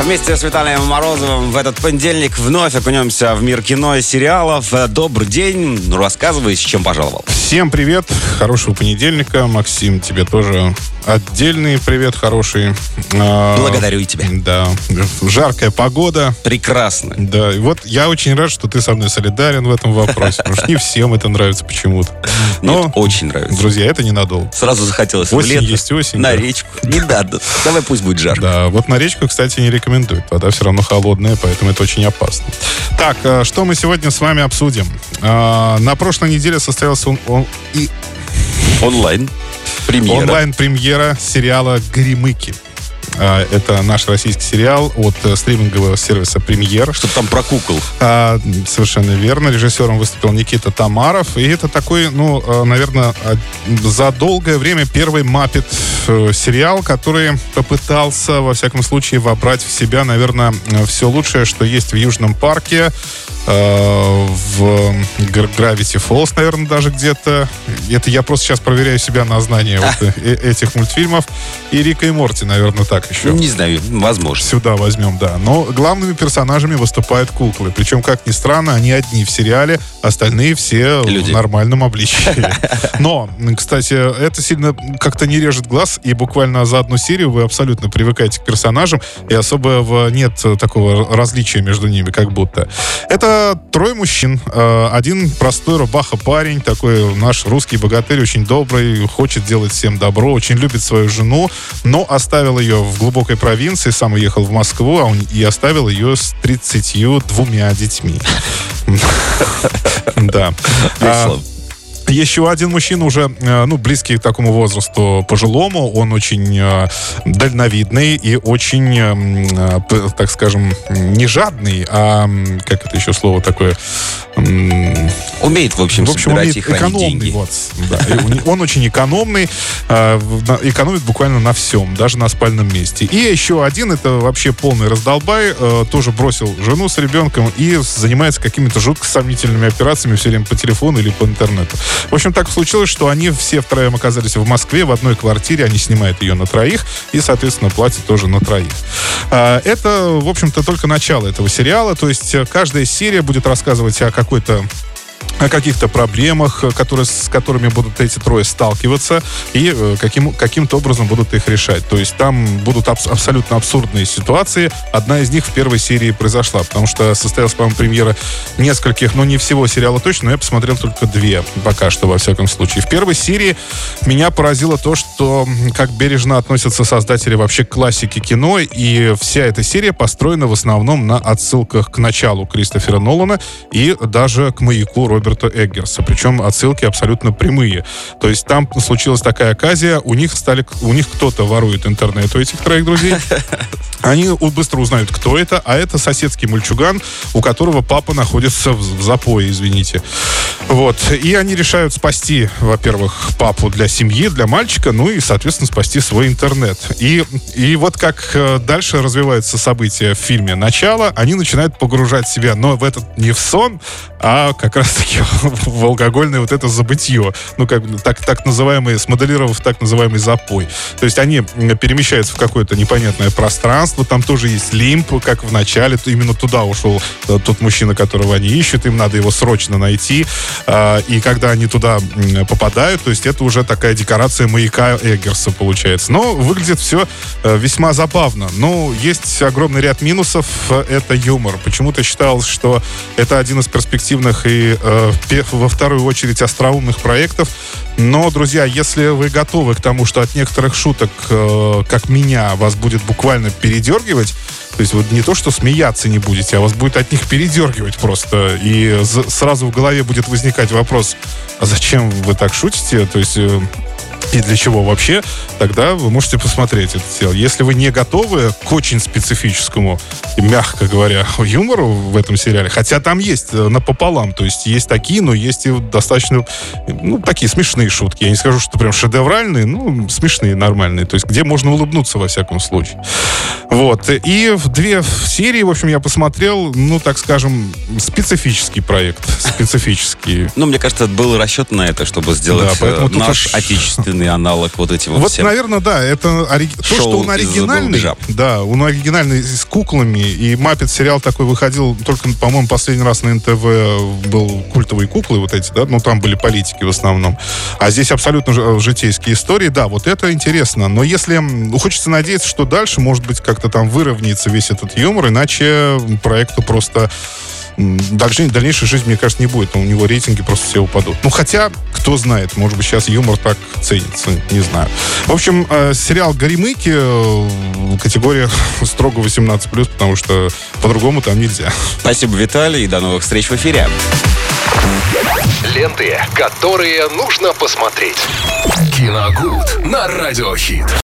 Вместе с Виталием Морозовым в этот понедельник вновь окунемся в мир кино и сериалов. Добрый день. Ну, рассказывай, с чем пожаловал. Всем привет. Хорошего понедельника. Максим, тебе тоже отдельный привет хороший. А, Благодарю и тебя. Да. Жаркая погода. Прекрасно. Да. И вот я очень рад, что ты со мной солидарен в этом вопросе. Потому что не всем это нравится почему-то. Но, Нет, очень нравится. Друзья, это ненадолго. Сразу захотелось осень в лето, есть осень. На да. речку. Не надо. Давай пусть будет жарко. Да, вот на речку, кстати, не рекомендуют. Вода все равно холодная, поэтому это очень опасно. Так, а, что мы сегодня с вами обсудим? А, на прошлой неделе состоялся он, он и... Онлайн. Премьера. Онлайн-премьера сериала «Гримыки». А, это наш российский сериал от э, стримингового сервиса «Премьер». Что там про кукол. А, совершенно верно. Режиссером выступил Никита Тамаров. И это такой, ну, э, наверное, за долгое время первый «Маппет» э, сериал, который попытался, во всяком случае, вобрать в себя, наверное, все лучшее, что есть в Южном парке, в Gravity Falls, наверное, даже где-то. Это я просто сейчас проверяю себя на знание вот этих мультфильмов. И Рика и Морти, наверное, так еще. Не знаю, возможно. Сюда возьмем, да. Но главными персонажами выступают куклы. Причем, как ни странно, они одни в сериале, остальные все Люди. в нормальном обличии. Но, кстати, это сильно как-то не режет глаз, и буквально за одну серию вы абсолютно привыкаете к персонажам, и особо нет такого различия между ними, как будто. Это трое мужчин. Э, один простой рубаха парень, такой наш русский богатырь, очень добрый, хочет делать всем добро, очень любит свою жену, но оставил ее в глубокой провинции, сам уехал в Москву, а он и оставил ее с 32 детьми. Да. Еще один мужчина уже, э, ну, близкий к такому возрасту пожилому, он очень э, дальновидный и очень, э, так скажем, не жадный, а, как это еще слово такое? Умеет, в общем, в общем собирать и экономный, деньги. Вот, да. Он очень экономный, экономит буквально на всем, даже на спальном месте. И еще один, это вообще полный раздолбай, тоже бросил жену с ребенком и занимается какими-то жутко сомнительными операциями все время по телефону или по интернету. В общем, так случилось, что они все втроем оказались в Москве в одной квартире. Они снимают ее на троих и, соответственно, платят тоже на троих. А, это, в общем-то, только начало этого сериала. То есть э, каждая серия будет рассказывать о какой-то о каких-то проблемах, которые, с которыми будут эти трое сталкиваться и э, каким, каким-то образом будут их решать. То есть там будут аб- абсолютно абсурдные ситуации. Одна из них в первой серии произошла, потому что состоялась, по-моему, премьера нескольких, но не всего сериала точно, но я посмотрел только две пока что, во всяком случае. В первой серии меня поразило то, что как бережно относятся создатели вообще к классике кино, и вся эта серия построена в основном на отсылках к началу Кристофера Нолана и даже к маяку Роберта Эггерса. Причем отсылки абсолютно прямые. То есть там случилась такая оказия, у них стали, у них кто-то ворует интернет у этих троих друзей. Они быстро узнают, кто это, а это соседский мальчуган, у которого папа находится в запое, извините. Вот. И они решают спасти, во-первых, папу для семьи, для мальчика, ну и, соответственно, спасти свой интернет. И, и вот как э, дальше развиваются события в фильме «Начало», они начинают погружать себя, но в этот не в сон, а как раз-таки в алкогольное вот это забытье. Ну, как так, так называемый, смоделировав так называемый запой. То есть они перемещаются в какое-то непонятное пространство, там тоже есть лимп, как в начале, именно туда ушел э, тот мужчина, которого они ищут, им надо его срочно найти. А, и когда они туда попадают, то есть это уже такая декорация маяка Эггерса получается. Но выглядит все э, весьма забавно. Но есть огромный ряд минусов. Это юмор. Почему-то считалось, что это один из перспективных и э, во вторую очередь остроумных проектов. Но, друзья, если вы готовы к тому, что от некоторых шуток, э, как меня, вас будет буквально передергивать, то есть вот не то, что смеяться не будете, а вас будет от них передергивать просто. И сразу в голове будет возникать вопрос, а зачем вы так шутите? То есть э, и для чего вообще, тогда вы можете посмотреть это дело. Если вы не готовы к очень специфическому, мягко говоря, юмору в этом сериале, хотя там есть э, напополам, то есть есть такие, но есть и достаточно, ну, такие смешные шутки. Я не скажу, что прям шедевральные, ну, смешные, нормальные, то есть где можно улыбнуться во всяком случае. Вот. И в две серии, в общем, я посмотрел, ну, так скажем, специфический проект. Специфический. Ну, мне кажется, был расчет на это, чтобы сделать Да, э, наш уж- отечественный аналог вот этим вот, Вот, всем. наверное, да, это ори- то, что он оригинальный. Да, он оригинальный с куклами. И Маппет сериал такой выходил только, по-моему, последний раз на НТВ был культовые куклы вот эти, да, ну там были политики в основном. А здесь абсолютно ж- житейские истории. Да, вот это интересно. Но если ну, хочется надеяться, что дальше, может быть, как-то там выровняется весь этот юмор, иначе проекту просто дальше- дальнейшей жизни, мне кажется, не будет. У него рейтинги просто все упадут. Ну, хотя, кто знает, может быть, сейчас юмор так ценится, не знаю. В общем, э, сериал «Горемыки» э, категория строго 18+, потому что по-другому там нельзя. Спасибо, Виталий, и до новых встреч в эфире. Ленты, которые нужно посмотреть. Киногуд на радиохит.